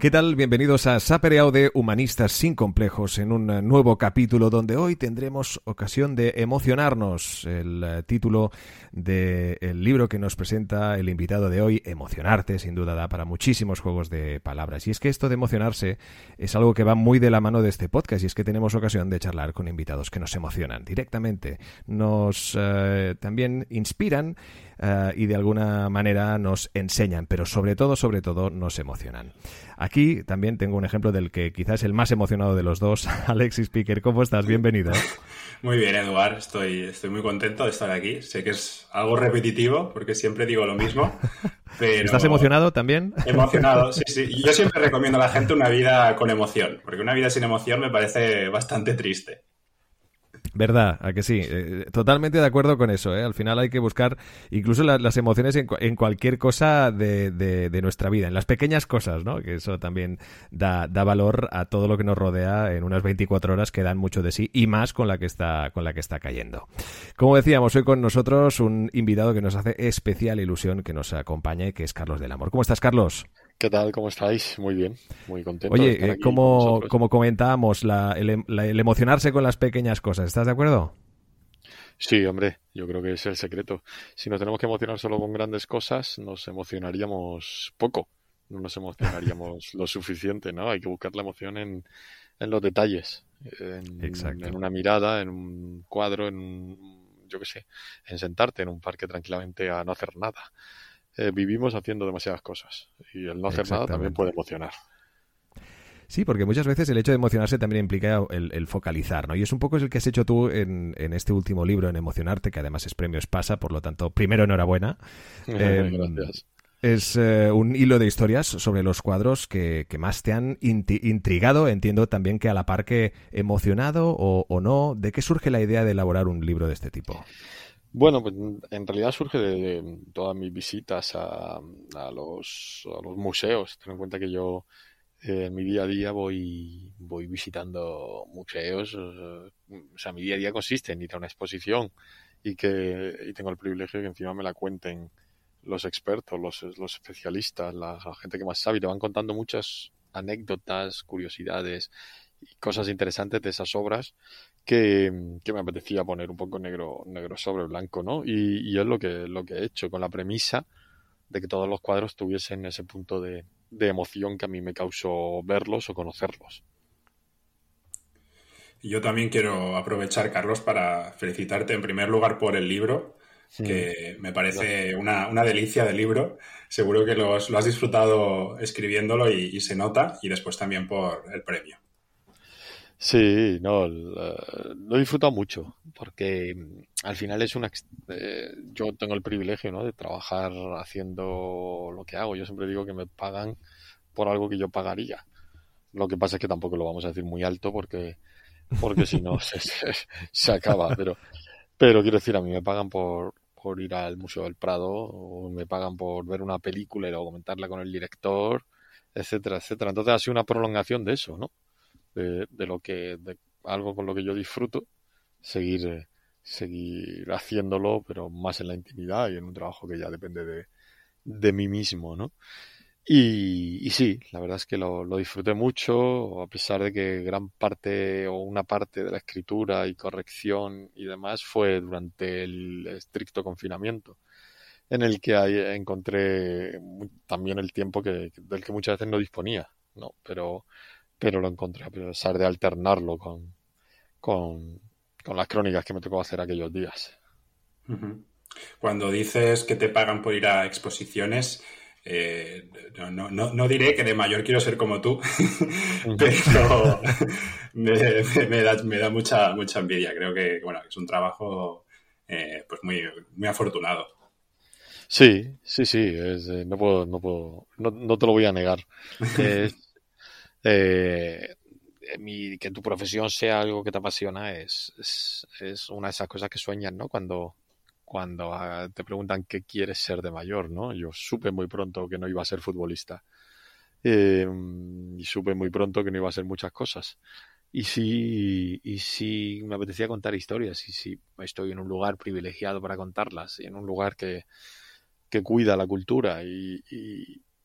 ¿Qué tal? Bienvenidos a Sapere Aude Humanistas sin complejos en un nuevo capítulo donde hoy tendremos ocasión de emocionarnos. El eh, título del libro que nos presenta el invitado de hoy, Emocionarte, sin duda da para muchísimos juegos de palabras. Y es que esto de emocionarse es algo que va muy de la mano de este podcast y es que tenemos ocasión de charlar con invitados que nos emocionan directamente, nos eh, también inspiran eh, y de alguna manera nos enseñan, pero sobre todo, sobre todo, nos emocionan. Aquí también tengo un ejemplo del que quizás es el más emocionado de los dos, Alexis Speaker. ¿Cómo estás? Bienvenido. Muy bien, Eduard. Estoy, estoy muy contento de estar aquí. Sé que es algo repetitivo porque siempre digo lo mismo. Pero... ¿Estás emocionado también? Emocionado, sí, sí. Yo siempre recomiendo a la gente una vida con emoción, porque una vida sin emoción me parece bastante triste. ¿Verdad? ¿A que sí? Eh, totalmente de acuerdo con eso. ¿eh? Al final hay que buscar incluso las emociones en, cualquier cosa de, nuestra vida, en las pequeñas cosas, ¿no? Que eso también da, valor a todo lo que nos rodea en unas 24 horas que dan mucho de sí y más con la que está, con la que está cayendo. Como decíamos, hoy con nosotros un invitado que nos hace especial ilusión que nos acompañe, que es Carlos del Amor. ¿Cómo estás, Carlos? ¿Qué tal? ¿Cómo estáis? Muy bien, muy contento. Oye, eh, como, como comentábamos, el, el, emocionarse con las pequeñas cosas, ¿estás de acuerdo? Sí, hombre, yo creo que es el secreto. Si nos tenemos que emocionar solo con grandes cosas, nos emocionaríamos poco, no nos emocionaríamos lo suficiente, ¿no? Hay que buscar la emoción en, en los detalles, en, en, una mirada, en un cuadro, en yo qué sé, en sentarte en un parque tranquilamente a no hacer nada. Eh, vivimos haciendo demasiadas cosas y el no hacer nada también puede emocionar. Sí, porque muchas veces el hecho de emocionarse también implica el, focalizar, ¿no? Y es un poco el que has hecho tú en, este último libro, en Emocionarte, que además es premio Espasa, por lo tanto, primero enhorabuena. Em, Gracias. Es eh, un hilo de historias sobre los cuadros que, más te han intrigado. Entiendo también que a la par que emocionado o, o no, ¿de qué surge la idea de elaborar un libro de este tipo? Bueno, pues en realidad surge de, todas mis visitas a, a, los, museos. Ten en cuenta que yo eh, en mi día a día voy, voy visitando museos. O sea, mi día a día consiste en ir a una exposición y que y tengo el privilegio de que encima me la cuenten los expertos, los, especialistas, la, gente que más sabe te van contando muchas anécdotas, curiosidades y cosas interesantes de esas obras que, me apetecía poner un poco negro, negro sobre blanco, ¿no? Y, es lo que, lo que he hecho, con la premisa de que todos los cuadros tuviesen ese punto de, emoción que a mí me causó verlos o conocerlos. Yo también quiero aprovechar, Carlos, para felicitarte en primer lugar por el libro, que me parece una, delicia de libro. Seguro que lo has disfrutado escribiéndolo y se nota, y después también por el premio. Sí, no, lo he disfrutado mucho, porque mm, al final es una... Eh, yo tengo el privilegio, ¿no? De trabajar haciendo lo que hago. Yo siempre digo que me pagan por algo que yo pagaría. Lo que pasa es que tampoco lo vamos a decir muy alto porque, porque si no se, se, acaba. Pero, pero quiero decir, a mí me pagan por, por ir al Museo del Prado, o me pagan por ver una película y luego comentarla con el director, etcétera, etcétera. Entonces ha sido una prolongación de eso, ¿no? De, lo que, de algo con lo que yo disfruto, seguir, eh, seguir haciéndolo, pero más en la intimidad y en un trabajo que ya depende de, de mí mismo, ¿no? Y, y, sí, la verdad es que lo, lo, disfruté mucho, a pesar de que gran parte o una parte de la escritura y corrección y demás fue durante el estricto confinamiento, en el que encontré también el tiempo que, del que muchas veces no disponía, ¿no? Pero, pero lo encontré a pesar de alternarlo con, con, las crónicas que me tocó hacer aquellos días. Cuando dices que te pagan por ir a exposiciones, eh, no, no, no, diré que de mayor quiero ser como tú, pero me, da, me, da, mucha, mucha envidia. Creo que bueno, es un trabajo eh, pues muy, muy afortunado. Sí, sí, sí, eh, no puedo, no puedo, no, no, te lo voy a negar. eh, que tu profesión sea algo que te apasiona es, es, una de esas cosas que sueñas, ¿no? Cuando, cuando ah, te preguntan qué quieres ser de mayor, ¿no? Yo supe muy pronto que no iba a ser futbolista. Em, y supe muy pronto que no iba a ser muchas cosas. y si, y si me apetecía contar historias, y si estoy en un lugar privilegiado para contarlas, y en un lugar que, que cuida la cultura y,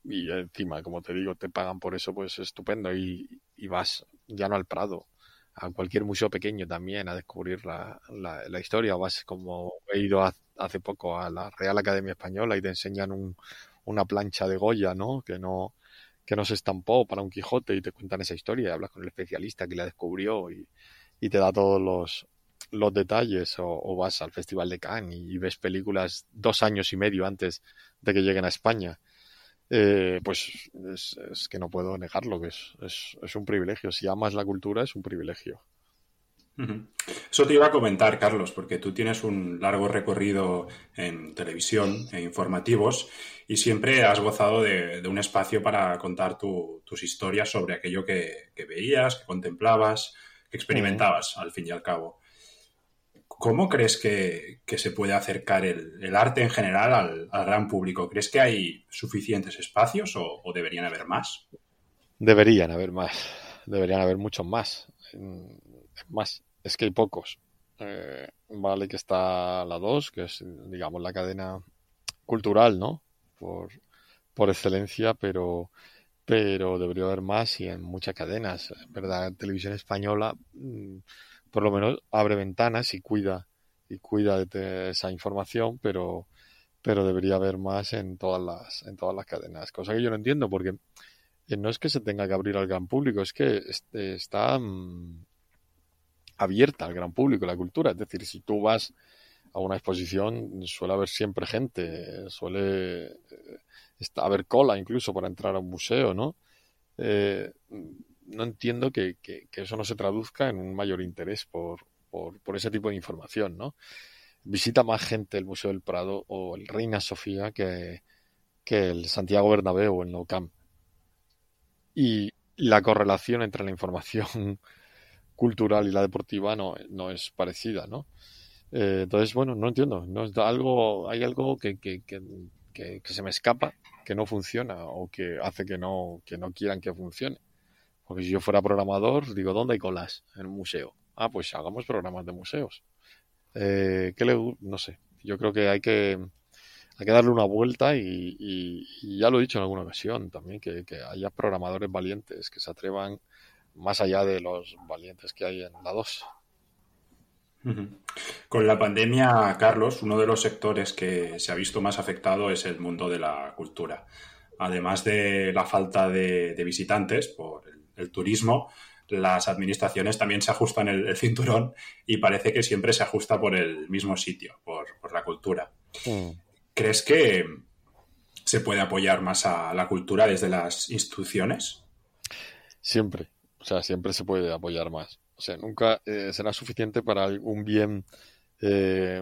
encima, como te digo, te pagan por eso, pues estupendo. Y, y, vas ya no al Prado, a cualquier museo pequeño también a descubrir la, la, la historia. Vas como he ido hace poco a la Real Academia Española y te enseñan un, una plancha de Goya, ¿no? Que no que no se estampó para un Quijote y te cuentan esa historia y hablas con el especialista que la descubrió y, y te da todos los, los detalles o, vas al Festival de Cannes y, ves películas dos años y medio antes de que lleguen a España. Eh, pues es, que no puedo negarlo, que es, es, es un privilegio. Si amas la cultura, es un privilegio. Eso te iba a comentar, Carlos, porque tú tienes un largo recorrido en televisión e informativos y siempre has gozado de, un espacio para contar tus historias sobre aquello que, veías, que contemplabas, que experimentabas, al fin y al cabo. ¿Cómo crees que, se puede acercar el, arte en general al, gran público? ¿Crees que hay suficientes espacios o, deberían haber más? Deberían haber más, deberían haber muchos más más, es que hay pocos. Eh, vale que está la 2, que es, digamos, la cadena cultural, ¿no? Por, por excelencia, pero, pero debería haber más y en muchas cadenas. ¿Verdad? Televisión española, mm, por lo menos, abre ventanas y cuida, y cuida de esa información, pero, pero debería haber más en todas las, en todas las cadenas. Cosa que yo no entiendo, porque eh, no es que se tenga que abrir al gran público, es que este, está mm, abierta al gran público, la cultura. Es decir, si tú vas a una exposición, suele haber siempre gente, suele eh, haber cola incluso para entrar a un museo, ¿no? Eh, no entiendo que, eso no se traduzca en un mayor interés por, por, ese tipo de información, ¿no? Visita más gente el Museo del Prado o el Reina Sofía que, el Santiago Bernabéu o el Nou Camp. Y la correlación entre la información cultural y la deportiva no, es parecida, ¿no? Eh, entonces, bueno, no entiendo. No algo, hay algo que, se me escapa, que no funciona o que hace que no quieran que funcione. Porque si yo fuera programador, digo, ¿dónde hay colas? En un museo. Ah, pues hagamos programas de museos. Eh, ¿Qué le, no sé. Yo creo que hay que, darle una vuelta y, ya lo he dicho en alguna ocasión también, que, haya programadores valientes que se atrevan más allá de los valientes que hay en la 2. Con la pandemia, Carlos, uno de los sectores que se ha visto más afectado es el mundo de la cultura. Además de la falta de, visitantes por el, turismo, las administraciones también se ajustan el, cinturón y parece que siempre se ajusta por el mismo sitio, por, la cultura. Mm. ¿Crees que se puede apoyar más a la cultura desde las instituciones? Siempre, o sea, siempre se puede apoyar más. O sea, nunca eh, será suficiente para un bien eh,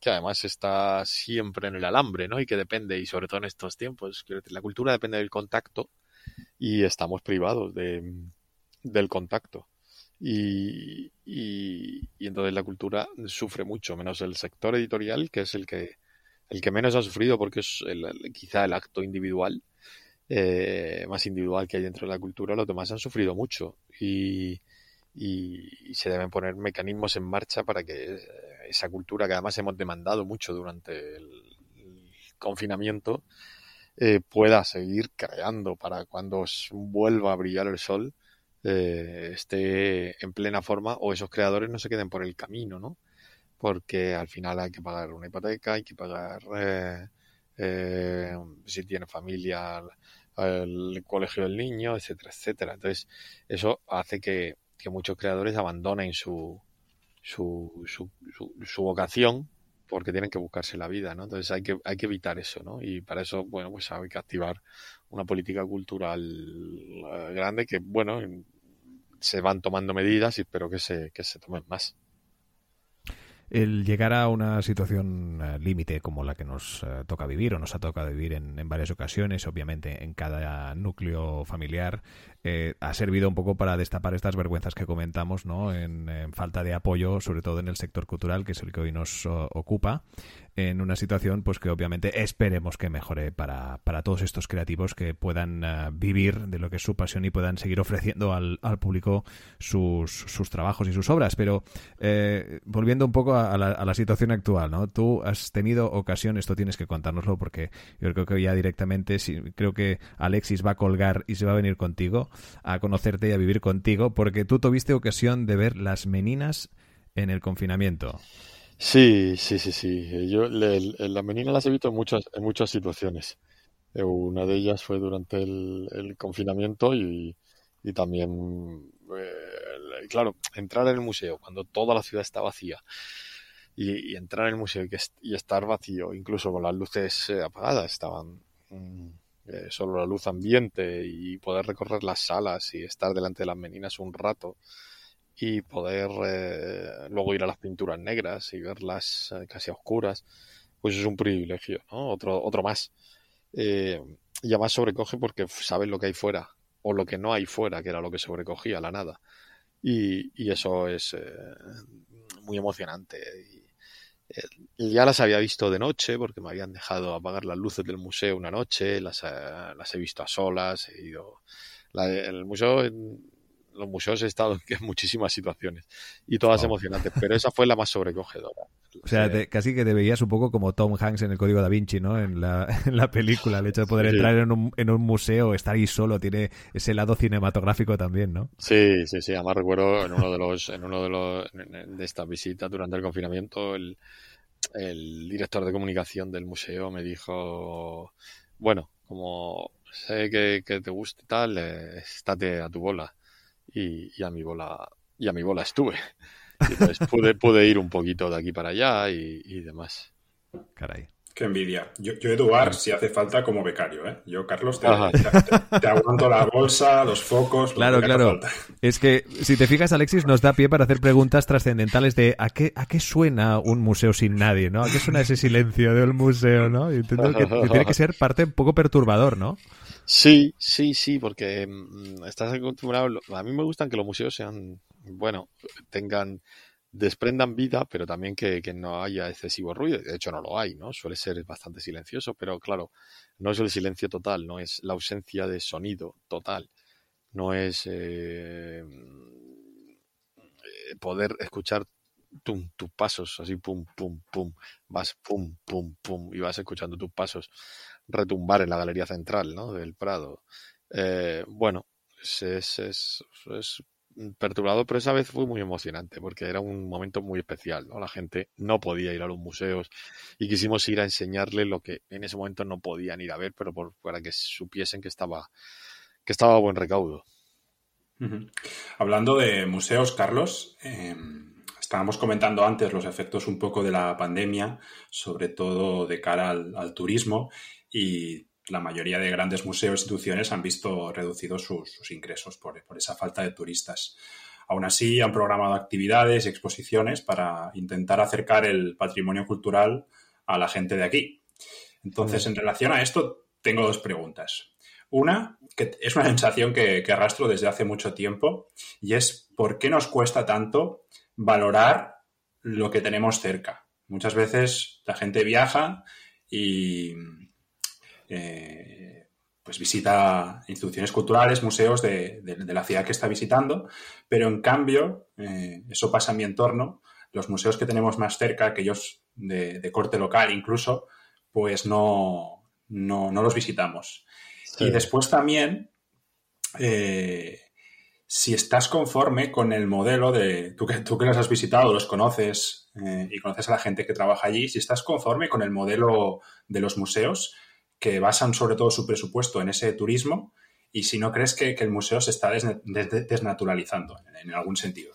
que además está siempre en el alambre, ¿no? Y que depende, y sobre todo en estos tiempos, la cultura depende del contacto y estamos privados de, del contacto. Y, y, entonces la cultura sufre mucho, menos el sector editorial, que es el que, el que menos ha sufrido porque es quizá el acto individual eh, más individual que hay dentro de la cultura, los demás han sufrido mucho y, y, se deben poner mecanismos en marcha para que esa cultura que además hemos demandado mucho durante el, confinamiento eh, pueda seguir creando para cuando vuelva a brillar el sol eh, esté en plena forma o esos creadores no se queden por el camino, ¿no? Porque al final hay que pagar una hipoteca, hay que pagar si tiene familia el colegio del niño, etcétera, etcétera. Entonces, eso hace que, muchos creadores abandonen su, su, su, su, vocación porque tienen que buscarse la vida, ¿no? Entonces hay que, hay que evitar eso, ¿no? Y para eso, bueno, pues hay que activar una política cultural eh, grande que, bueno, se van tomando medidas y espero que se, que se tomen más el llegar a una situación eh, límite como la que nos eh, toca vivir o nos ha tocado vivir en, varias ocasiones, obviamente en cada núcleo familiar, eh, ha servido un poco para destapar estas vergüenzas que comentamos, ¿no? En, falta de apoyo, sobre todo en el sector cultural, que es el que hoy nos ocupa. En una situación pues que obviamente esperemos que mejore para, para todos estos creativos que puedan eh, vivir de lo que es su pasión y puedan seguir ofreciendo al, al público sus, sus, trabajos y sus obras. Pero eh, volviendo un poco a la, situación actual, ¿no? Tú has tenido ocasión, esto tienes que contárnoslo porque yo creo que ya directamente, sí, creo que Alexis va a colgar y se va a venir contigo a conocerte y a vivir contigo porque tú tuviste ocasión de ver las meninas en el confinamiento. Sí, sí, sí, sí. Yo le, las meninas las he visto en muchas, en muchas situaciones. Eh, una de ellas fue durante el, el confinamiento y, y también, eh, claro, entrar en el museo cuando toda la ciudad está vacía y, y entrar en el museo y, y, estar vacío, incluso con las luces eh, apagadas, estaban mm, eh, solo la luz ambiente y poder recorrer las salas y estar delante de las meninas un rato y poder eh, luego ir a las pinturas negras y verlas eh, casi a oscuras, pues es un privilegio. Otro, otro más. Eh, y además sobrecoge porque sabes lo que hay fuera o lo que no hay fuera, que era lo que sobrecogía, la nada. Y, y eso es eh, muy emocionante. Ya las había visto de noche porque me habían dejado apagar las luces del museo una noche, las, las he visto a solas, he ido... La, el museo los museos he estado en muchísimas situaciones y todas oh. emocionantes, pero esa fue la más sobrecogedora. O sea, te, casi que te veías un poco como Tom Hanks en el Código da Vinci, ¿no? En la, en la película, el hecho de poder sí. entrar en un, en un museo, estar ahí solo, tiene ese lado cinematográfico también, ¿no? Sí, sí, sí. Además recuerdo en uno de los, en uno de los, de estas visitas durante el confinamiento, el, el director de comunicación del museo me dijo, bueno, como sé que, que te gusta y tal, eh, estate a tu bola y, y, a mi bola y a mi bola estuve. Y entonces pude, pude ir un poquito de aquí para allá y, y demás. Caray. Qué envidia. Yo, yo Eduard, si hace falta, como becario, ¿eh? Yo, Carlos, te, te, te, aguanto la bolsa, los focos. Claro, claro. Es que, si te fijas, Alexis, nos da pie para hacer preguntas trascendentales de ¿a qué, ¿a qué suena un museo sin nadie, no? ¿A qué suena ese silencio del museo, no? Y que tiene que ser parte un poco perturbador, ¿no? Sí, sí, sí, porque mmm, estás acostumbrado. A mí me gustan que los museos sean, bueno, tengan, desprendan vida, pero también que, no haya excesivo ruido. De hecho, no lo hay, ¿no? Suele ser bastante silencioso, pero claro, no es el silencio total, no es la ausencia de sonido total, no es eh, poder escuchar tus pasos, así pum, pum, pum, vas pum, pum, pum, y vas escuchando tus pasos retumbar en la galería central ¿no? del Prado. Eh, bueno, es, perturbador, pero esa vez fue muy emocionante porque era un momento muy especial. ¿no? La gente no podía ir a los museos y quisimos ir a enseñarles lo que en ese momento no podían ir a ver, pero por, para que supiesen que estaba, que estaba a buen recaudo. Hablando de museos, Carlos, eh, estábamos comentando antes los efectos un poco de la pandemia, sobre todo de cara al turismo y la mayoría de grandes museos e instituciones han visto reducidos sus, ingresos por, esa falta de turistas. Aún así, han programado actividades y exposiciones para intentar acercar el patrimonio cultural a la gente de aquí. Entonces, en relación a esto, tengo dos preguntas. Una, que es una sensación que arrastro desde hace mucho tiempo, y es ¿por qué nos cuesta tanto valorar lo que tenemos cerca? Muchas veces la gente viaja y, eh, pues visita instituciones culturales, museos de, de, de, la ciudad que está visitando, pero en cambio, eh, eso pasa en mi entorno, los museos que tenemos más cerca, aquellos de, de corte local incluso, pues no, no, no los visitamos. Sí. Y después también, eh, si estás conforme con el modelo de, tú que, tú que los has visitado, los conoces eh, y conoces a la gente que trabaja allí, si estás conforme con el modelo de los museos, que basan sobre todo su presupuesto en ese turismo y si no crees que, el museo se está des, des, desnaturalizando en, en, algún sentido.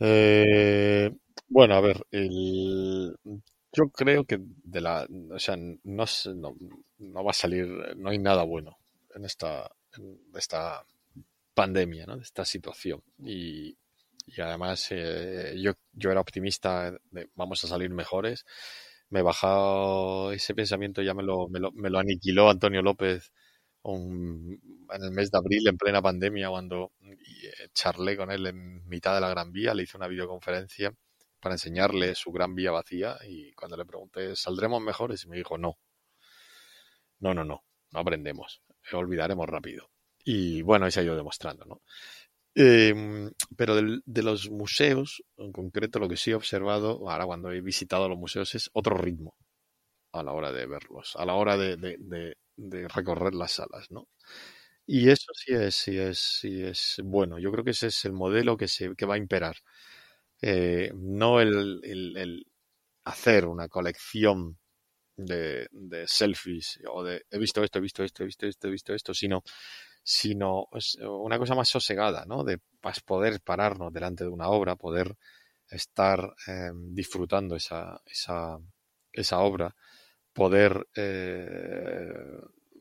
Eh, bueno, a ver, el, yo creo que de la, o sea, no, no, no, va a salir, no hay nada bueno en esta, en esta pandemia, ¿no? de esta situación. Y, y además eh, yo, yo era optimista de vamos a salir mejores me bajado ese pensamiento, ya me lo, me lo, me lo aniquiló Antonio López en el mes de abril, en plena pandemia, cuando eh, charlé con él en mitad de la Gran Vía, le hice una videoconferencia para enseñarle su gran vía vacía y cuando le pregunté, ¿saldremos mejores? Y me dijo, no. No, no, no, no aprendemos, olvidaremos rápido. Y bueno, ahí se ha ido demostrando, ¿no? Em, pero de los museos, en concreto, lo que sí he observado, ahora cuando he visitado los museos, es otro ritmo a la hora de verlos, a la hora de, de recorrer las salas, ¿no? Y eso sí es, sí es, sí es bueno. Yo creo que ese es el modelo que, se, va a imperar. Eh, no el, hacer una colección de, de, selfies o de he visto esto, he visto esto, he visto esto, he visto esto, sino, sino una cosa más sosegada, ¿no? De poder pararnos delante de una obra, poder estar eh, disfrutando esa, esa, esa obra, poder, eh,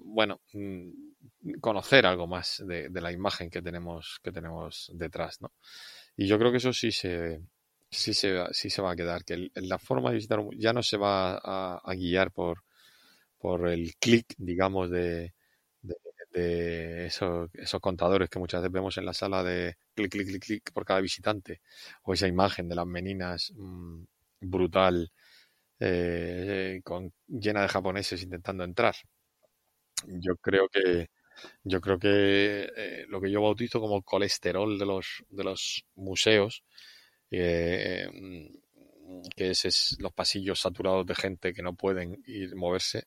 bueno, mm, conocer algo más de, la imagen que tenemos, que tenemos detrás, ¿no? Y yo creo que eso sí se, sí se, sí se va a quedar, que la forma de visitar ya no se va a, guiar por, por el clic, digamos, de, de, esos, esos, contadores que muchas veces vemos en la sala de clic, clic, clic, clic por cada visitante, o esa imagen de las meninas mm, brutal, eh, con, llena de japoneses intentando entrar. Yo creo que, yo creo que eh, lo que yo bautizo como colesterol de los, de los museos, eh, mm, que es, los pasillos saturados de gente que no pueden ir moverse,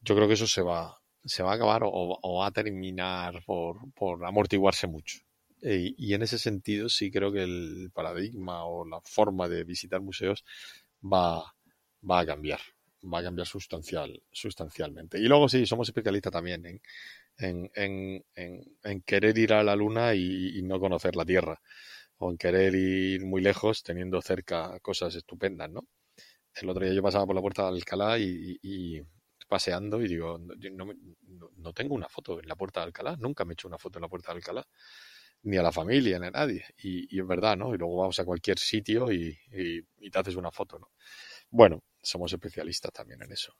yo creo que eso se va, se va a acabar o, va a terminar por, amortiguarse mucho. y en ese sentido sí creo que el paradigma o la forma de visitar museos va, va a cambiar va a cambiar sustancial, sustancialmente. Y luego sí, somos especialistas también en, en, en, en, querer ir a la Luna y, no conocer la Tierra, o en querer ir muy lejos teniendo cerca cosas estupendas, ¿no? El otro día yo pasaba por la puerta de Alcalá y, paseando y digo, no, no, tengo una foto en la puerta de Alcalá, nunca me he hecho una foto en la puerta de Alcalá, ni a la familia, ni a nadie. Y, es verdad, ¿no? Y luego vamos a cualquier sitio y, y, te haces una foto, ¿no? Bueno, somos especialistas también en eso.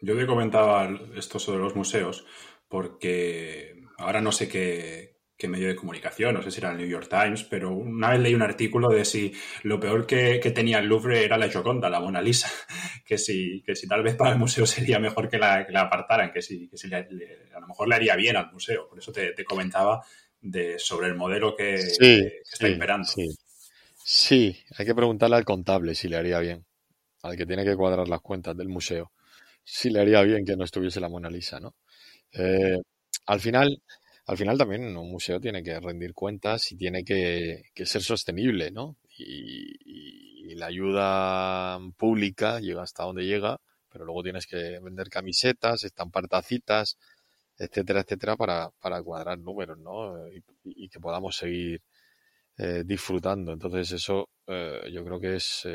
Yo te comentaba esto sobre los museos, porque ahora no sé qué, medio de comunicación, no sé si era el New York Times, pero una vez leí un artículo de si lo peor que, tenía el Louvre era la Gioconda, la Mona Lisa, que si, que si tal vez para el museo sería mejor que la, apartaran, que si, que si a lo mejor le haría bien al museo. Por eso te, comentaba de, sobre el modelo que, está imperando. Sí. sí, hay que preguntarle al contable si le haría bien, al que tiene que cuadrar las cuentas del museo, si le haría bien que no estuviese la Mona Lisa, ¿no? Eh, al final, al final también un museo tiene que rendir cuentas y tiene que, ser sostenible, ¿no? Y, la ayuda pública llega hasta donde llega, pero luego tienes que vender camisetas, estampar tacitas, etcétera, etcétera, para, para cuadrar números, ¿no? Y, que podamos seguir eh, disfrutando. Entonces eso eh, yo creo que es,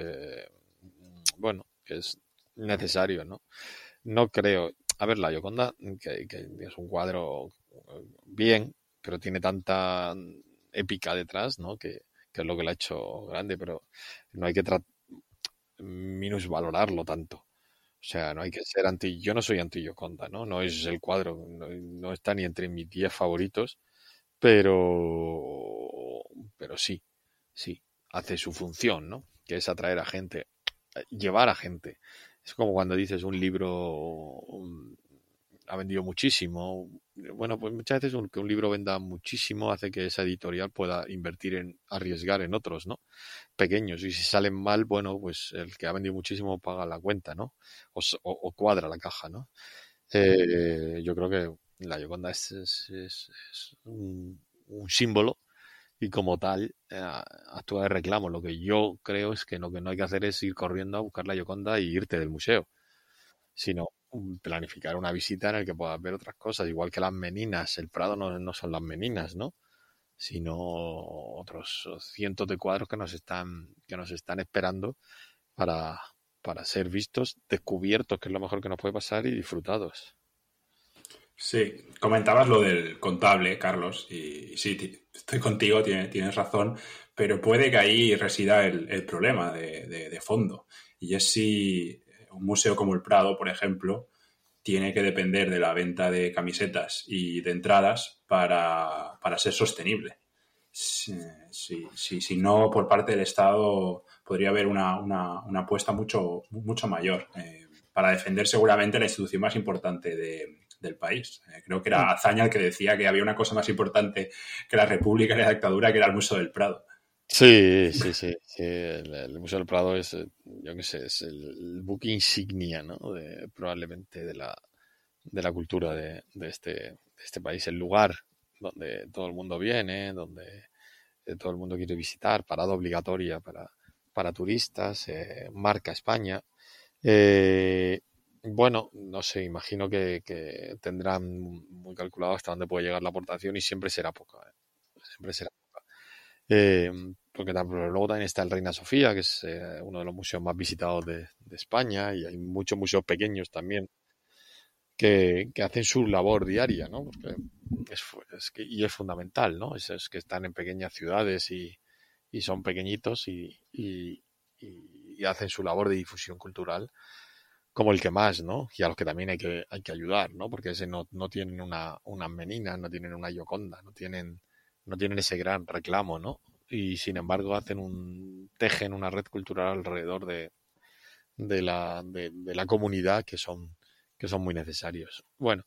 bueno, que es necesario, ¿no? No creo, a ver, la Yoconda, que, es un cuadro eh, bien, pero tiene tanta épica detrás, ¿no? Que, es lo que lo ha hecho grande, pero no hay que minusvalorarlo tanto. O sea, no hay que ser anti. Yo no soy anti Yoconda, ¿no? No es el cuadro, no, está ni entre mis 10 favoritos, pero. Pero sí, sí, hace su función, ¿no? Que es atraer a gente, llevar a gente. Es como cuando dices un libro ha vendido muchísimo. Bueno, pues muchas veces que un libro venda muchísimo hace que esa editorial pueda invertir en arriesgar en otros, ¿no? Pequeños. Y si salen mal, bueno, pues el que ha vendido muchísimo paga la cuenta, ¿no? O, cuadra la caja, ¿no? Eh, yo creo que la Yoconda es, es, un, símbolo y como tal eh, actúa de reclamo. Lo que yo creo es que lo que no hay que hacer es ir corriendo a buscar la Yoconda y irte del museo, sino planificar una visita en el que puedas ver otras cosas, igual que las meninas. El Prado no, no son las meninas, ¿no? Sino otros cientos de cuadros que nos están, que nos están esperando para, para ser vistos, descubiertos, que es lo mejor que nos puede pasar, y disfrutados. Sí, comentabas lo del contable, Carlos, y, sí, estoy contigo, tienes, razón, pero puede que ahí resida el, problema de, de, fondo. Y es si un museo como el Prado, por ejemplo, tiene que depender de la venta de camisetas y de entradas para, ser sostenible. si, si, no por parte del Estado podría haber una, apuesta mucho, mucho mayor eh, para defender seguramente la institución más importante del país. Eh, creo que era. Azaña el que decía que había una cosa más importante que la República y la dictadura, que era el Museo del Prado. Sí, sí, sí. El, Museo del Prado es, eh, yo qué sé, es el, buque insignia, ¿no? De, probablemente de la, de la cultura de, este, de este país, el lugar donde todo el mundo viene, donde eh, todo el mundo quiere visitar, parada obligatoria para, para turistas, eh, marca España. bueno, no sé, imagino que, tendrán muy calculado hasta dónde puede llegar la aportación y siempre será poca. Siempre será poca porque luego también está el Reina Sofía, que es eh, uno de los museos más visitados de, España, y hay muchos museos pequeños también que, hacen su labor diaria, ¿no? Porque es, que, y es fundamental, ¿no? Es, que están en pequeñas ciudades y, son pequeñitos y, hacen su labor de difusión cultural como el que más, ¿no? Y a los que también hay que, hay que ayudar, ¿no? Porque ese no, no tienen una, una menina, no tienen una yoconda, no tienen, no tienen ese gran reclamo, ¿no? y sin embargo hacen un tejen una red cultural alrededor de, de, la, de, la comunidad que son, que son muy necesarios. Bueno,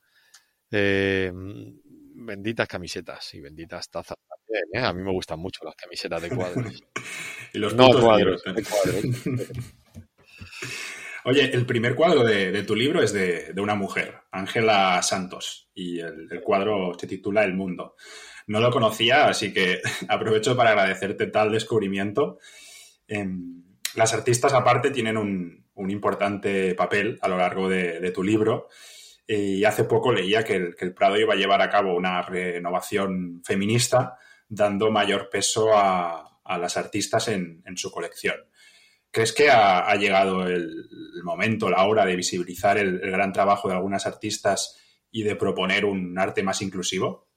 eh, benditas camisetas y benditas tazas también. ¿eh? A mí me gustan mucho las camisetas de cuadros. y los no cuadros, de cuadros. Oye, el primer cuadro de, tu libro es de, una mujer, Ángela Santos, y el, el, cuadro se titula El Mundo. No lo conocía, así que aprovecho para agradecerte tal descubrimiento. Em, las artistas aparte tienen un, importante papel a lo largo de, tu libro y hace poco leía que el, Prado iba a llevar a cabo una renovación feminista dando mayor peso a, las artistas en, su colección. ¿Crees que ha, llegado el, momento, la hora de visibilizar el, gran trabajo de algunas artistas y de proponer un arte más inclusivo?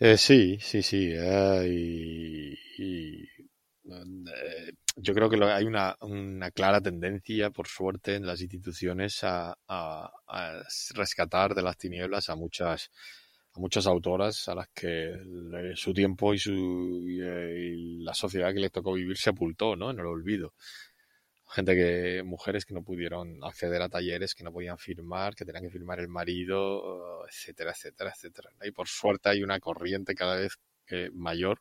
Eh, sí, sí, sí. Eh, y, eh, yo creo que hay una, una, clara tendencia, por suerte, en las instituciones a, rescatar de las tinieblas a muchas a muchas autoras a las que su tiempo y, su, y, la sociedad que les tocó vivir sepultó ¿no? en el olvido gente que, mujeres que no pudieron acceder a talleres, que no podían firmar, que tenían que firmar el marido, etcétera, etcétera, etcétera. Y por suerte hay una corriente cada vez eh, mayor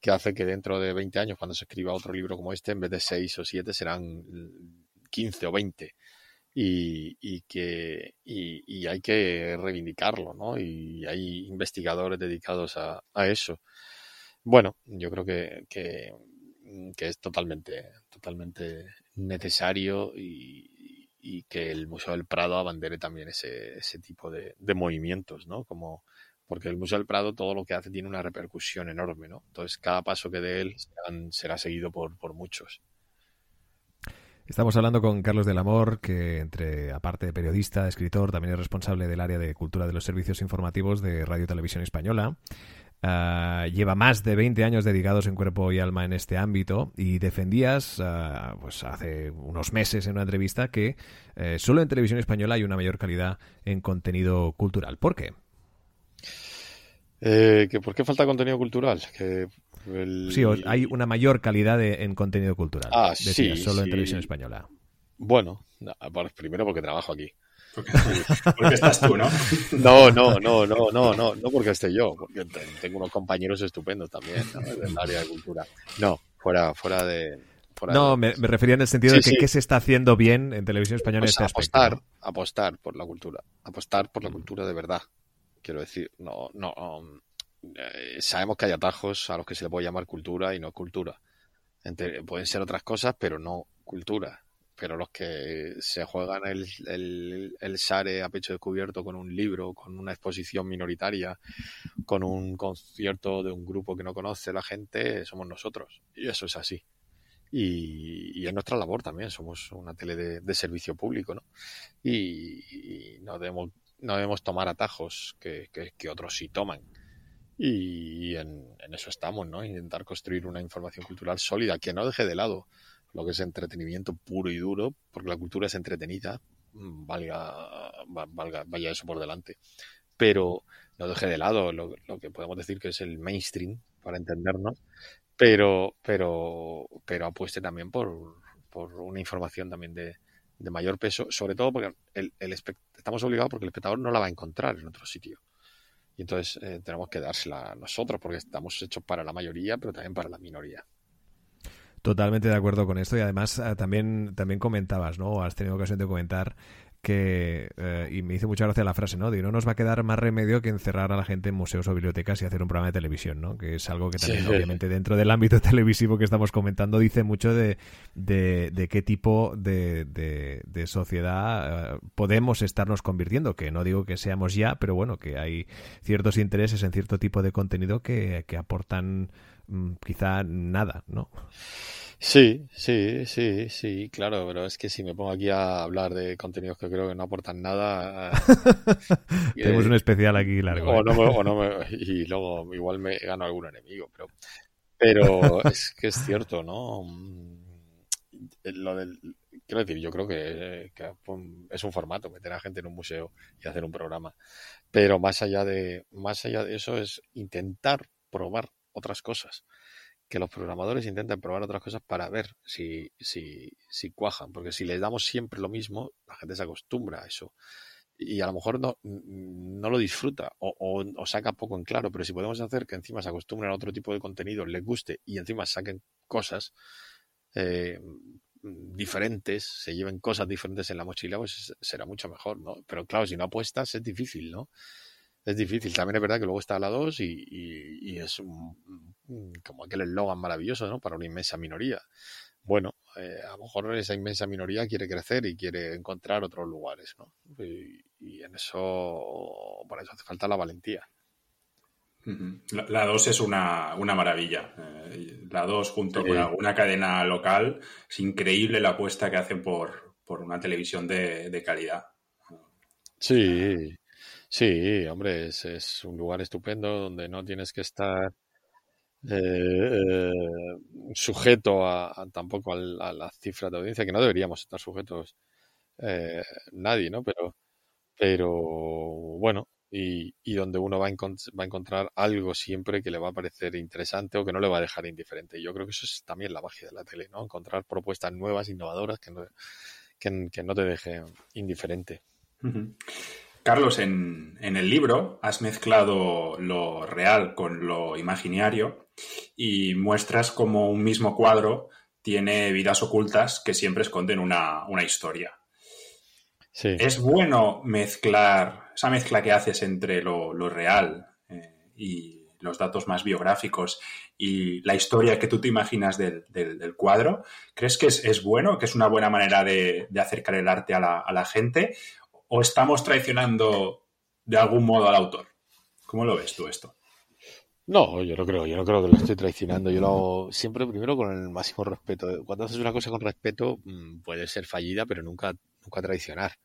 que hace que dentro de 20 años, cuando se escriba otro libro como este, en vez de 6 o 7 serán 15 o 20. Y, y que y, hay que reivindicarlo, ¿no? Y hay investigadores dedicados a, a eso. Bueno, yo creo que, que, que es totalmente, totalmente necesario y, que el Museo del Prado abandere también ese, ese tipo de, movimientos, ¿no? Como, porque el Museo del Prado todo lo que hace tiene una repercusión enorme, ¿no? Entonces cada paso que dé él será seguido por, por muchos. Estamos hablando con Carlos del Amor, que entre aparte de periodista, escritor, también es responsable del área de cultura de los servicios informativos de Radio Televisión Española. Ah, lleva más de 20 años dedicados en cuerpo y alma en este ámbito y defendías ah, pues hace unos meses en una entrevista que eh, solo en televisión española hay una mayor calidad en contenido cultural. ¿Por qué? Eh, ¿que ¿Por qué falta contenido cultural? Que Sí, hay una mayor calidad en contenido cultural. Ah, sí, solo en televisión española. Bueno, primero porque trabajo aquí. Porque, estás tú, ¿no? No, no, no, no, no, no, no porque esté yo, porque tengo unos compañeros estupendos también ¿no? del área de cultura. No, fuera, fuera de. no, Me, refería en el sentido de que qué se está haciendo bien en televisión española pues este apostar, apostar por la cultura, apostar por la cultura de verdad. Quiero decir, no, no, um, eh, sabemos que hay atajos a los que se le puede llamar cultura y no cultura. pueden ser otras cosas, pero no cultura pero los que se juegan el, el, el, SARE a pecho descubierto con un libro, con una exposición minoritaria, con un concierto de un grupo que no conoce la gente, somos nosotros. Y eso es así. Y, es nuestra labor también, somos una tele de, servicio público, ¿no? Y, no, debemos, no debemos tomar atajos que, que, otros sí toman. Y en, en, eso estamos, ¿no? Intentar construir una información cultural sólida que no deje de lado lo que es entretenimiento puro y duro, porque la cultura es entretenida, valga, valga vaya eso por delante. Pero, no deje de lado lo, que podemos decir que es el mainstream, para entendernos, pero, pero, pero apueste también por, por una información también de, de mayor peso, sobre todo porque el, el estamos obligados porque el espectador no la va a encontrar en otro sitio. Y entonces eh, tenemos que dársela nosotros porque estamos hechos para la mayoría, pero también para la minoría. Totalmente de acuerdo con esto y además eh, también, también comentabas, ¿no? Has tenido ocasión de comentar que, eh, y me hizo mucha gracia la frase, ¿no? De no nos va a quedar más remedio que encerrar a la gente en museos o bibliotecas y hacer un programa de televisión, ¿no? Que es algo que también, obviamente, dentro del ámbito televisivo que estamos comentando, dice mucho de, de, qué tipo de, de, sociedad eh, podemos estarnos convirtiendo, que no digo que seamos ya, pero bueno, que hay ciertos intereses en cierto tipo de contenido que, que aportan quizá nada, ¿no? Sí, sí, sí, sí, claro, pero es que si me pongo aquí a hablar de contenidos que creo que no aportan nada. Tenemos un especial aquí largo. O ¿eh? no me, y luego igual me gano algún enemigo, pero, pero es que es cierto, ¿no? Mm, lo del, quiero decir, yo creo que, que, es un formato meter a gente en un museo y hacer un programa, pero más allá de, más allá de eso es intentar probar otras cosas que los programadores intenten probar otras cosas para ver si, si, si cuajan, porque si les damos siempre lo mismo, la gente se acostumbra a eso y a lo mejor no, no lo disfruta o, o, saca poco en claro, pero si podemos hacer que encima se acostumbren a otro tipo de contenido, les guste y encima saquen cosas eh, diferentes, se lleven cosas diferentes en la mochila, pues será mucho mejor, ¿no? Pero claro, si no apuestas es difícil, ¿no? Es difícil. También es verdad que luego está la 2 y, y, es un, como aquel eslogan maravilloso, ¿no? Para una inmensa minoría. Bueno, eh, a lo mejor esa inmensa minoría quiere crecer y quiere encontrar otros lugares, ¿no? Y, en eso, por eso hace falta la valentía. La 2 es una, una maravilla. Eh, la 2 junto con alguna cadena local, es increíble la apuesta que hacen por, por una televisión de, de calidad. Sí, sí, hombre, es, un lugar estupendo donde no tienes que estar eh, sujeto a, tampoco a, la cifra de audiencia, que no deberíamos estar sujetos eh, nadie, ¿no? Pero, pero bueno, y, y donde uno va a, va a, encontrar algo siempre que le va a parecer interesante o que no le va a dejar indiferente. Yo creo que eso es también la magia de la tele, ¿no? Encontrar propuestas nuevas, innovadoras, que no, que, no te dejen indiferente. Carlos, en, en, el libro has mezclado lo real con lo imaginario y muestras como un mismo cuadro tiene vidas ocultas que siempre esconden una, historia. Es bueno mezclar, esa mezcla que haces entre lo, real eh, y los datos más biográficos y la historia que tú te imaginas del, cuadro. ¿Crees que es, bueno, que es una buena manera de, acercar el arte a la, a la gente? ¿O estamos traicionando de algún modo al autor? ¿Cómo lo ves tú esto? No, yo no creo, yo no creo que lo estoy traicionando. Yo lo hago siempre primero con el máximo respeto. Cuando haces una cosa con respeto, mm, puede ser fallida, pero nunca, nunca traicionar.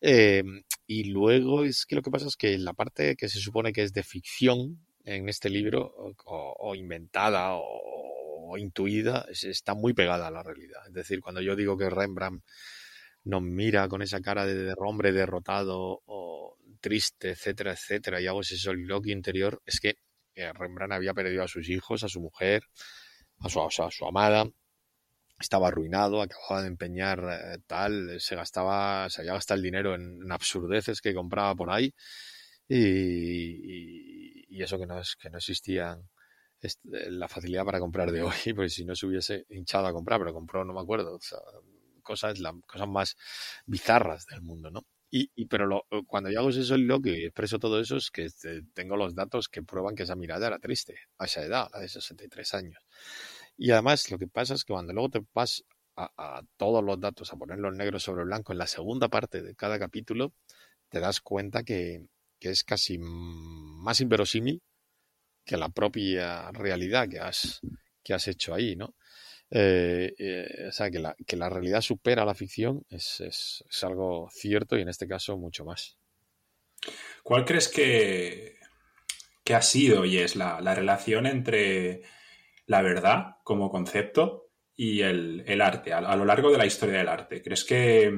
Eh, y luego es que lo que pasa es que la parte que se supone que es de ficción en este libro, o, inventada o, intuida, está muy pegada a la realidad. Es decir, cuando yo digo que Rembrandt nos mira con esa cara de hombre derrotado o triste, etcétera, etcétera, y hago ese soliloquio interior, es que Rembrandt había perdido a sus hijos, a su mujer, a su, a su amada, estaba arruinado, acababa de empeñar eh, tal, se gastaba, se había gastado el dinero en, absurdeces que compraba por ahí y, y, eso que no, es, que no existía la facilidad para comprar de hoy, pues si no se hubiese hinchado a comprar, pero compró, no me acuerdo, cosas, la, cosas más bizarras del mundo, ¿no? Y, pero lo, cuando yo hago soliloquio y expreso todo eso es que tengo los datos que prueban que esa mirada era triste a esa edad, la de 63 años. Y además lo que pasa es que cuando luego te vas a, todos los datos, a ponerlos negros sobre blanco en la segunda parte de cada capítulo, te das cuenta que, que es casi más inverosímil que la propia realidad que has, que has hecho ahí, ¿no? Eh, eh, o sea, que la, que la realidad supera la ficción es, es, es, algo cierto y en este caso mucho más. ¿Cuál crees que, ha sido y es la, la, relación entre la verdad como concepto y el, el arte a, lo largo de la historia del arte? ¿Crees que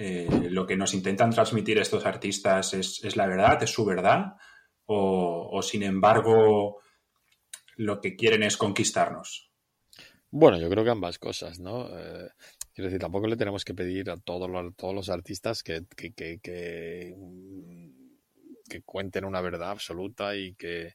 eh, lo que nos intentan transmitir estos artistas es, la verdad, es su verdad, o, sin embargo lo que quieren es conquistarnos. Bueno, yo creo que ambas cosas, ¿no? Eh, quiero decir, tampoco le tenemos que pedir a todos los, todos los artistas que, que, que, que, cuenten una verdad absoluta y que,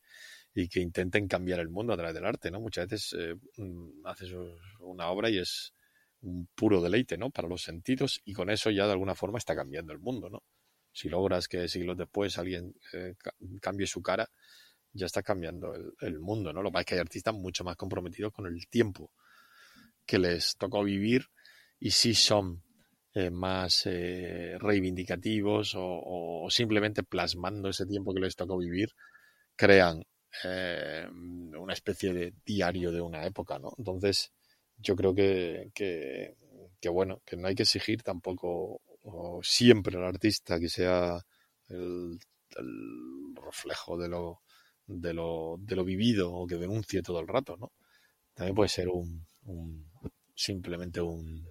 y que intenten cambiar el mundo a través del arte, ¿no? Muchas veces eh, mm, haces una obra y es un puro deleite, ¿no? Para los sentidos y con eso ya de alguna forma está cambiando el mundo, ¿no? Si logras que siglos después alguien eh, cambie su cara, ya está cambiando el, mundo, ¿no? Lo que pasa es que hay artistas mucho más comprometidos con el tiempo que les tocó vivir y sí son eh, más eh, reivindicativos o, simplemente plasmando ese tiempo que les tocó vivir, crean una especie de diario de una época, ¿no? Entonces, yo creo que, que, bueno, que no hay que exigir tampoco siempre al artista que sea el, reflejo de lo, de lo, de lo vivido o que denuncie todo el rato, ¿no? También puede ser un, simplemente un,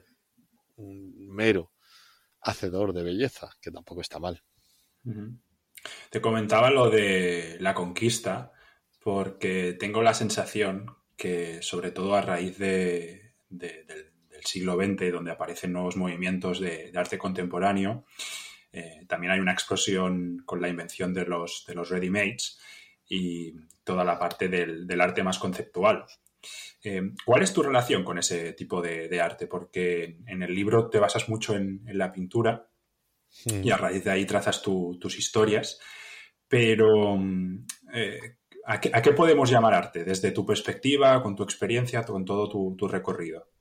mero hacedor de belleza, que tampoco está mal. Te comentaba lo de la conquista, porque tengo la sensación que, sobre todo a raíz de, del, siglo XX, donde aparecen nuevos movimientos de, arte contemporáneo. Eh, también hay una explosión con la invención de los, de los ready-mates y toda la parte del, arte más conceptual. Eh, ¿Cuál es tu relación con ese tipo de, arte? Porque en el libro te basas mucho en, la pintura y a raíz de ahí trazas tus historias, pero eh, ¿a, qué, podemos llamar arte desde tu perspectiva, con tu experiencia, con todo tu recorrido?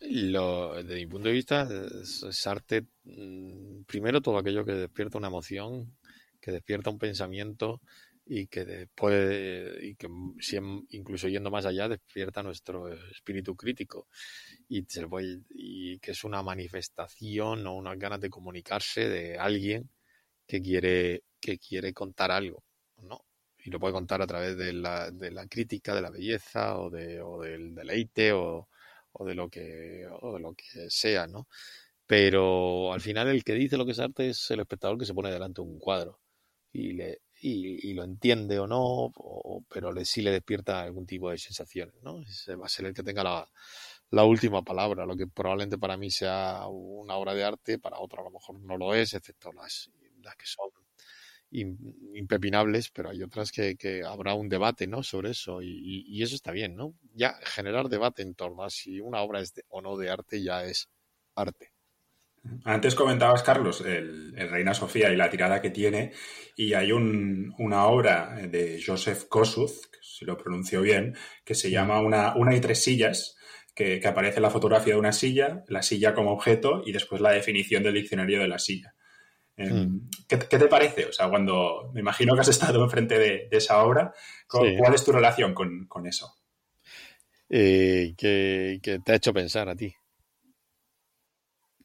Lo, desde mi punto de vista, es, arte, mm, primero todo aquello que despierta una emoción, que despierta un pensamiento y que después, y que incluso yendo más allá, despierta nuestro espíritu crítico y, y que es una manifestación o unas ganas de comunicarse de alguien que quiere, que quiere contar algo, ¿no? Y lo puede contar a través de la, de la crítica, de la belleza o, de, o del deleite o, o de lo que, o de lo que sea, ¿no? Pero al final el que dice lo que es arte es el espectador que se pone delante de un cuadro y, le, y, lo entiende o no, pero le, sí le despierta algún tipo de sensaciones, ¿no? Ese va a ser el que tenga la, la última palabra, lo que probablemente para mí sea una obra de arte, para otro a lo mejor no lo es, excepto las, las que son impepinables, pero hay otras que, habrá un debate ¿no? sobre eso y, eso está bien, ¿no? Ya generar debate en torno a si una obra es o no de arte ya es arte. Antes comentabas, Carlos, el, Reina Sofía y la tirada que tiene, y hay una obra de Joseph Kosuth, si lo pronuncio bien, que se llama Una, una y tres sillas, que, que aparece la fotografía de una silla, la silla como objeto y después la definición del diccionario de la silla. Em, hmm. ¿qué, te parece? O sea, cuando me imagino que has estado enfrente de, de esa obra, ¿cuál es tu relación con, eso? Eh, que, te ha hecho pensar a ti.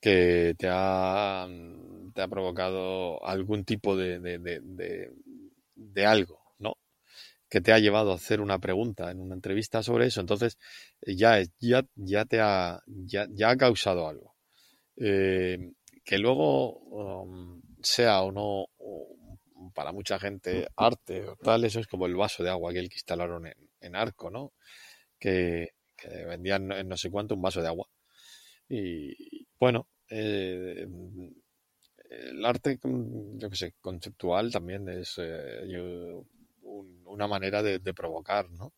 Que te ha, te ha provocado algún tipo de, de, algo, ¿no? Que te ha llevado a hacer una pregunta en una entrevista sobre eso. Entonces, ya, ya, ya te ha, ya, ya ha causado algo. Eh, que luego um, sea o no para mucha gente arte o tal, eso es como el vaso de agua aquel que instalaron en, Arco, ¿no? Que, vendían en no sé cuánto un vaso de agua. Y bueno, eh, el arte, yo que sé, conceptual también es eh, una manera de, provocar, ¿no?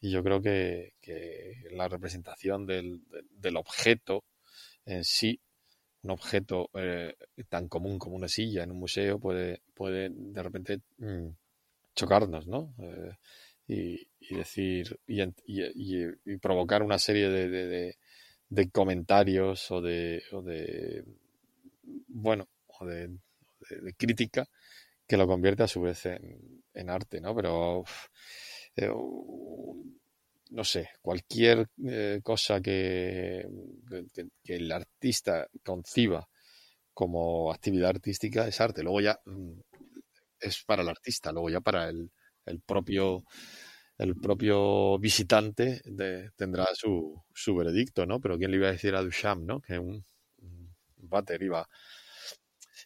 Y yo creo que, la representación del, del objeto en sí un objeto eh, tan común como una silla en un museo puede, puede de repente mm, chocarnos, ¿no? Y, decir, y, provocar una serie de, comentarios o de, o de bueno, o de, crítica que lo convierte a su vez en, en arte, ¿no? Pero eh, no sé, cualquier eh, cosa que, el artista conciba como actividad artística es arte. Luego ya mm, es para el artista, luego ya para el, propio el propio visitante tendrá su, su, veredicto, ¿no? Pero ¿quién le iba a decir a Duchamp, ¿no? Que un, Butter iba,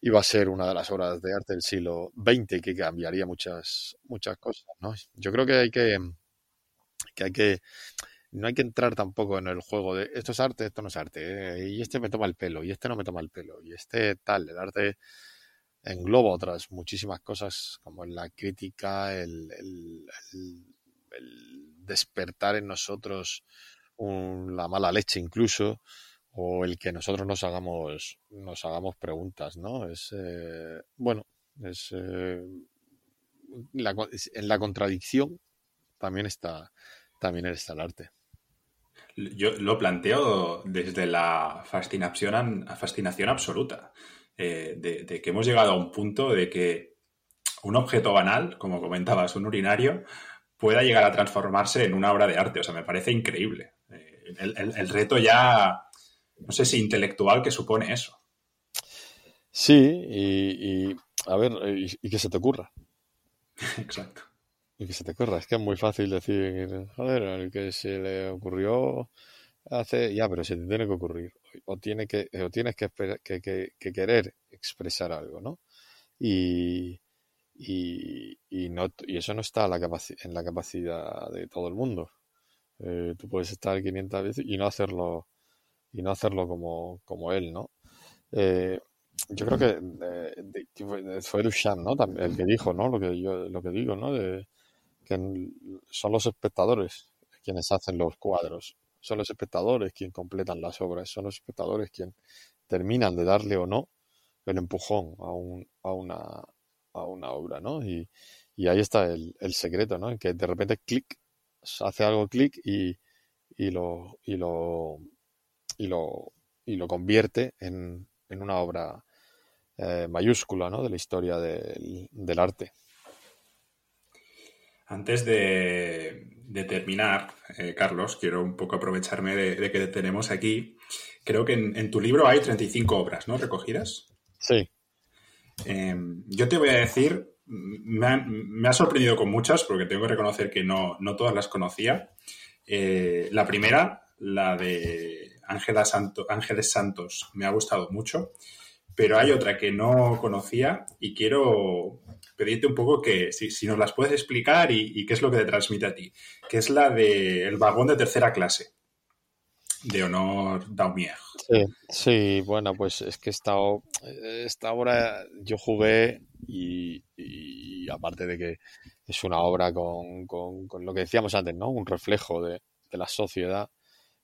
iba a ser una de las obras de arte del siglo XX que cambiaría muchas, muchas cosas, ¿no? Yo creo que hay que, que hay que no hay que entrar tampoco en el juego de esto es arte, esto no es arte, ¿eh? y este me toma el pelo, y este no me toma el pelo, y este tal, el arte engloba otras muchísimas cosas como la crítica, el, despertar en nosotros la mala leche incluso, o el que nosotros nos hagamos, nos hagamos preguntas, ¿no? Es, eh, bueno, es, eh, en la contradicción también está, también está el arte. Yo lo planteo desde la fascinación, fascinación absoluta, eh, de, que hemos llegado a un punto de que un objeto banal, como comentabas, un urinario, pueda llegar a transformarse en una obra de arte. O sea, me parece increíble. Eh, el, reto ya, no sé si intelectual que supone eso. Sí, y, a ver, y que se te ocurra. Exacto. Y que se te ocurra, es que es muy fácil decir, joder, el que se le ocurrió hace, ya, pero se te tiene que ocurrir, o, tiene que, o tienes que, que, querer expresar algo, ¿no? Y, y, no, y eso no está la en la capacidad de todo el mundo. Eh, tú puedes estar 500 veces y no hacerlo y no hacerlo como, como él, ¿no? Eh, yo creo que fue Duchamp, ¿no? El que dijo, ¿no? Lo que yo lo que digo, ¿no? Que son los espectadores quienes hacen los cuadros, son los espectadores quienes completan las obras, son los espectadores quienes terminan de darle o no el empujón a, un, a, una, a una obra, ¿no? Y, ahí está el, secreto, ¿no? En que de repente clic, hace algo clic y, y, lo, y, lo, y, lo, y lo convierte en, en una obra eh, mayúscula, ¿no? De la historia del, del arte. Antes de, terminar, eh, Carlos, quiero un poco aprovecharme de, que te tenemos aquí. Creo que en, tu libro hay 35 obras, ¿no? Recogidas. Sí. Em, yo te voy a decir, me ha, sorprendido con muchas, porque tengo que reconocer que no, todas las conocía. Eh, la primera, la de Ángeles Santos, me ha gustado mucho, pero hay otra que no conocía y quiero pedirte un poco que si, nos las puedes explicar y, qué es lo que te transmite a ti, que es la del vagón de tercera clase de Honor Daumier. Sí, bueno, pues es que esta, obra yo jugué y, aparte de que es una obra con, lo que decíamos antes, ¿no? Un reflejo de, la sociedad,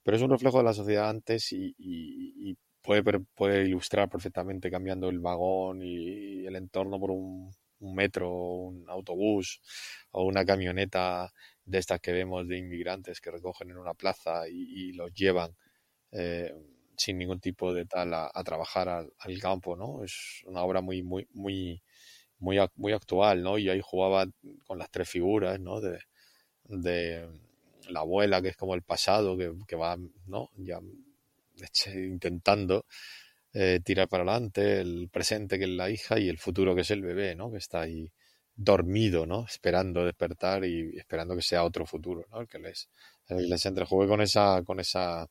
pero es un reflejo de la sociedad antes y, puede, puede ilustrar perfectamente cambiando el vagón y el entorno por un un metro, un autobús o una camioneta de estas que vemos de inmigrantes que recogen en una plaza y, los llevan eh, sin ningún tipo de tal a, trabajar al, campo, ¿no? Es una obra muy, muy, muy, muy, muy actual, ¿no? Y ahí jugaba con las tres figuras, ¿no? De, la abuela, que es como el pasado, que, que va, ¿no? Ya intentando eh, tirar para adelante, el presente que es la hija y el futuro que es el bebé, ¿no? Que está ahí dormido, ¿no? Esperando despertar y esperando que sea otro futuro, ¿no? El que les, les entrejugué con esa, con esa,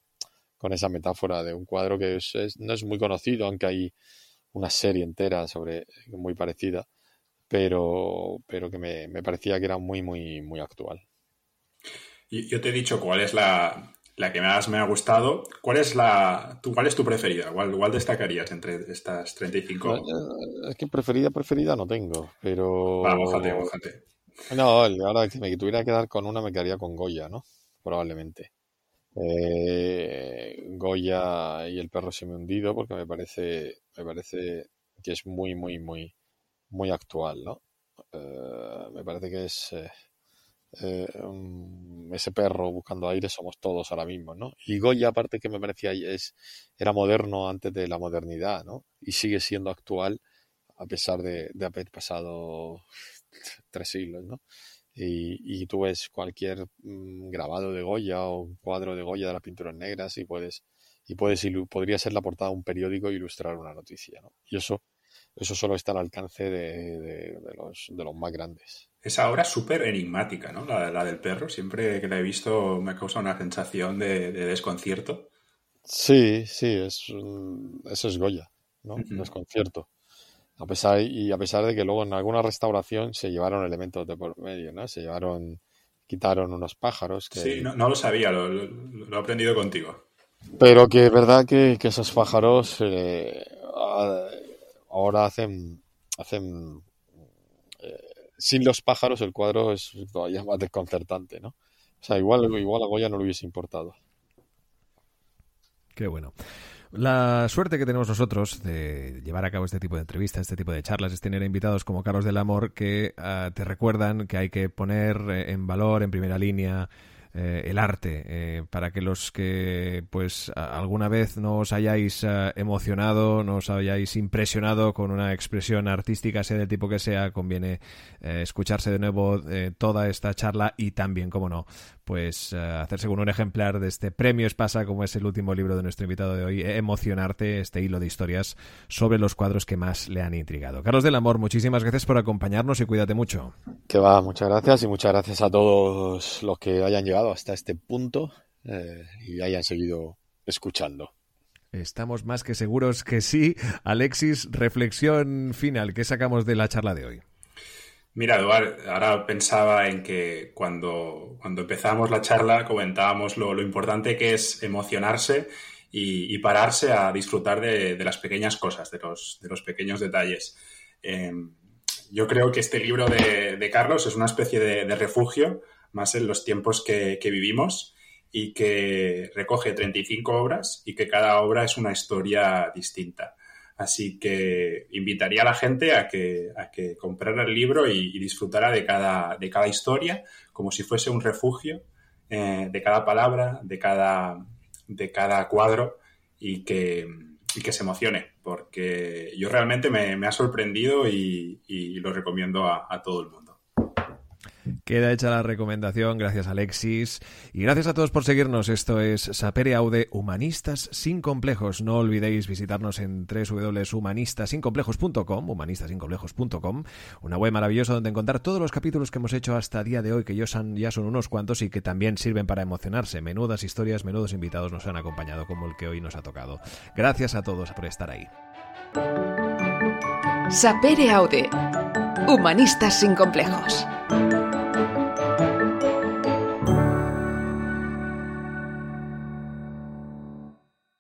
con esa metáfora de un cuadro que no es muy conocido, aunque hay una serie entera sobre muy parecida, pero, pero que me, me parecía que era muy, muy, muy actual. Yo te he dicho cuál es la, la que más me ha gustado. ¿Cuál es la tu, cuál es tu preferida? ¿Cuál, destacarías entre estas 35? Es que preferida, preferida no tengo, pero... Va, bójate, bójate. No, ahora que me tuviera que dar con una me quedaría con Goya, ¿no? Probablemente. Eh, Goya y el perro me hundido porque me parece, me parece que es muy, muy, muy, muy actual, ¿no? Eh, me parece que es... Eh, eh, ese perro buscando aire somos todos ahora mismo, ¿no? Y Goya, aparte que me parecía, es, era moderno antes de la modernidad, ¿no? Y sigue siendo actual a pesar de, haber pasado tres siglos, ¿no? Y, tú ves cualquier mm, grabado de Goya o un cuadro de Goya de las pinturas negras y puedes, y puedes, podría ser la portada de un periódico e ilustrar una noticia, ¿no? Y eso, eso solo está al alcance de, los, de los más grandes. Esa obra es súper enigmática, ¿no? La, la, del perro. Siempre que la he visto me causa una sensación de, desconcierto. Sí, sí, es, eso es Goya. ¿no? Desconcierto. A pesar, y a pesar de que luego en alguna restauración se llevaron elementos de por medio, ¿no? Se llevaron, quitaron unos pájaros. Que... Sí, no, lo sabía, lo, he aprendido contigo. Pero que es verdad que, esos pájaros eh, ahora hacen, hacen sin los pájaros el cuadro es todavía más desconcertante, ¿no? O sea, igual, igual a Goya no le hubiese importado. Qué bueno. La suerte que tenemos nosotros de llevar a cabo este tipo de entrevistas, este tipo de charlas, es tener invitados como Carlos del Amor que ah, te recuerdan que hay que poner eh, en valor, en primera línea, eh, el arte, eh, para que los que pues alguna vez no os hayáis eh, emocionado, no os hayáis impresionado con una expresión artística, sea del tipo que sea, conviene escucharse de nuevo toda esta charla y también, como no, pues hacerse con un ejemplar de este premio Espasa, como es el último libro de nuestro invitado de hoy, emocionarte, este hilo de historias sobre los cuadros que más le han intrigado. Carlos del Amor, muchísimas gracias por acompañarnos y cuídate mucho. Que va, muchas gracias y muchas gracias a todos los que hayan llegado hasta este punto eh, y hayan seguido escuchando. Estamos más que seguros que sí. Alexis, reflexión final, ¿qué sacamos de la charla de hoy? Mira, Eduard, ahora pensaba en que cuando, cuando empezamos la charla comentábamos lo, importante que es emocionarse y, pararse a disfrutar de, las pequeñas cosas, de los, de los pequeños detalles. Em, yo creo que este libro de, Carlos es una especie de refugio más en los tiempos que, vivimos y que recoge 35 obras y que cada obra es una historia distinta. Así que invitaría a la gente a que, a que comprara el libro y, disfrutara de cada, de cada historia como si fuese un refugio eh, de cada palabra, de cada, de cada cuadro y que, que se emocione, porque yo realmente me, ha sorprendido y, lo recomiendo a todo el mundo. Queda hecha la recomendación, gracias Alexis. Y gracias a todos por seguirnos. Esto es Sapere Aude Humanistas sin Complejos. No olvidéis visitarnos en www.humanistasincomplejos.com, humanistasincomplejos.com, una web maravillosa donde encontrar todos los capítulos que hemos hecho hasta día de hoy, que ya son, ya son unos cuantos y que también sirven para emocionarse. Menudas historias, menudos invitados nos han acompañado, como el que hoy nos ha tocado. Gracias a todos por estar ahí. Sapere Aude. Humanistas sin complejos.